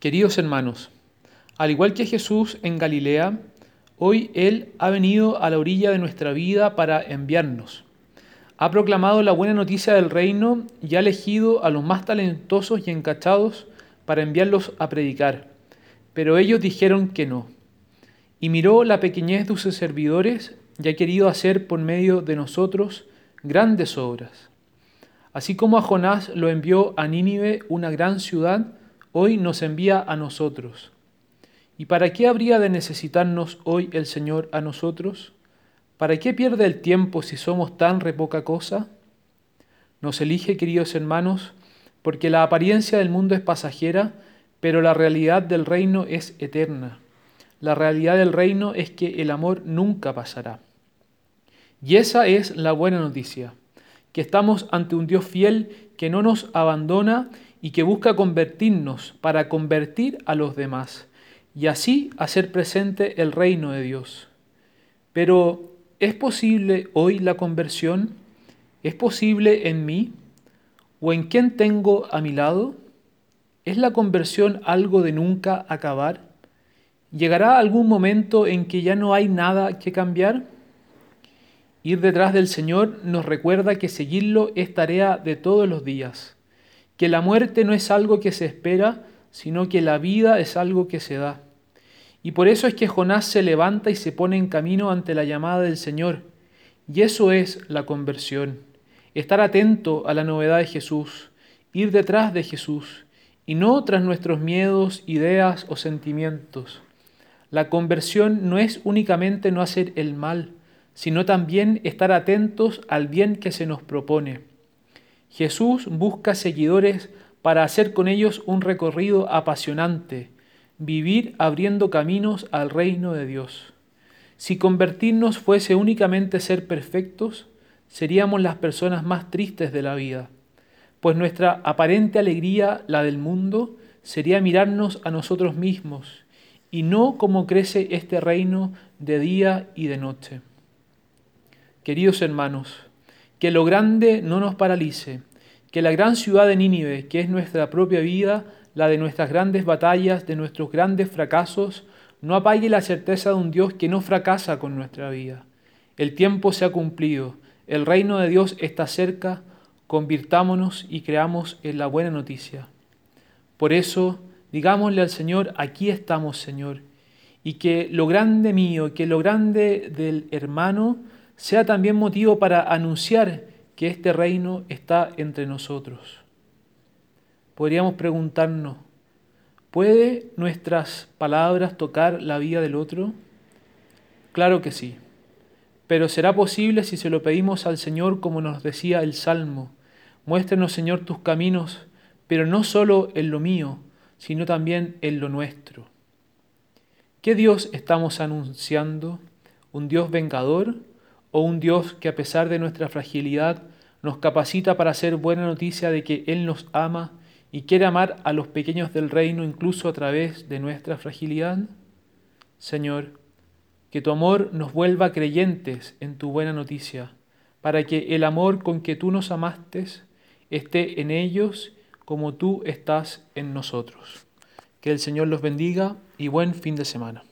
Queridos hermanos, al igual que Jesús en Galilea, hoy Él ha venido a la orilla de nuestra vida para enviarnos. Ha proclamado la buena noticia del reino y ha elegido a los más talentosos y encachados para enviarlos a predicar. Pero ellos dijeron que no. Y miró la pequeñez de sus servidores y ha querido hacer por medio de nosotros grandes obras. Así como a Jonás lo envió a Nínive, una gran ciudad, hoy nos envía a nosotros. ¿Y para qué habría de necesitarnos hoy el Señor a nosotros? ¿Para qué pierde el tiempo si somos tan repoca cosa? Nos elige, queridos hermanos, porque la apariencia del mundo es pasajera, pero la realidad del reino es eterna. La realidad del reino es que el amor nunca pasará. Y esa es la buena noticia, que estamos ante un Dios fiel que no nos abandona y que busca convertirnos para convertir a los demás y así hacer presente el reino de Dios. Pero, ¿es posible hoy la conversión? ¿Es posible en mí? ¿O en quién tengo a mi lado? ¿Es la conversión algo de nunca acabar? ¿Llegará algún momento en que ya no hay nada que cambiar? Ir detrás del Señor nos recuerda que seguirlo es tarea de todos los días que la muerte no es algo que se espera, sino que la vida es algo que se da. Y por eso es que Jonás se levanta y se pone en camino ante la llamada del Señor. Y eso es la conversión, estar atento a la novedad de Jesús, ir detrás de Jesús, y no tras nuestros miedos, ideas o sentimientos. La conversión no es únicamente no hacer el mal, sino también estar atentos al bien que se nos propone. Jesús busca seguidores para hacer con ellos un recorrido apasionante, vivir abriendo caminos al reino de Dios. Si convertirnos fuese únicamente ser perfectos, seríamos las personas más tristes de la vida, pues nuestra aparente alegría, la del mundo, sería mirarnos a nosotros mismos y no como crece este reino de día y de noche. Queridos hermanos, que lo grande no nos paralice, que la gran ciudad de Nínive, que es nuestra propia vida, la de nuestras grandes batallas, de nuestros grandes fracasos, no apague la certeza de un Dios que no fracasa con nuestra vida. El tiempo se ha cumplido, el reino de Dios está cerca, convirtámonos y creamos en la buena noticia. Por eso, digámosle al Señor, aquí estamos, Señor, y que lo grande mío, que lo grande del hermano, sea también motivo para anunciar que este reino está entre nosotros. Podríamos preguntarnos, ¿puede nuestras palabras tocar la vida del otro? Claro que sí, pero será posible si se lo pedimos al Señor como nos decía el Salmo. Muéstrenos, Señor, tus caminos, pero no solo en lo mío, sino también en lo nuestro. ¿Qué Dios estamos anunciando? ¿Un Dios vengador? O un Dios que a pesar de nuestra fragilidad nos capacita para hacer buena noticia de que Él nos ama y quiere amar a los pequeños del reino incluso a través de nuestra fragilidad? Señor, que tu amor nos vuelva creyentes en tu buena noticia, para que el amor con que tú nos amaste esté en ellos como tú estás en nosotros. Que el Señor los bendiga y buen fin de semana.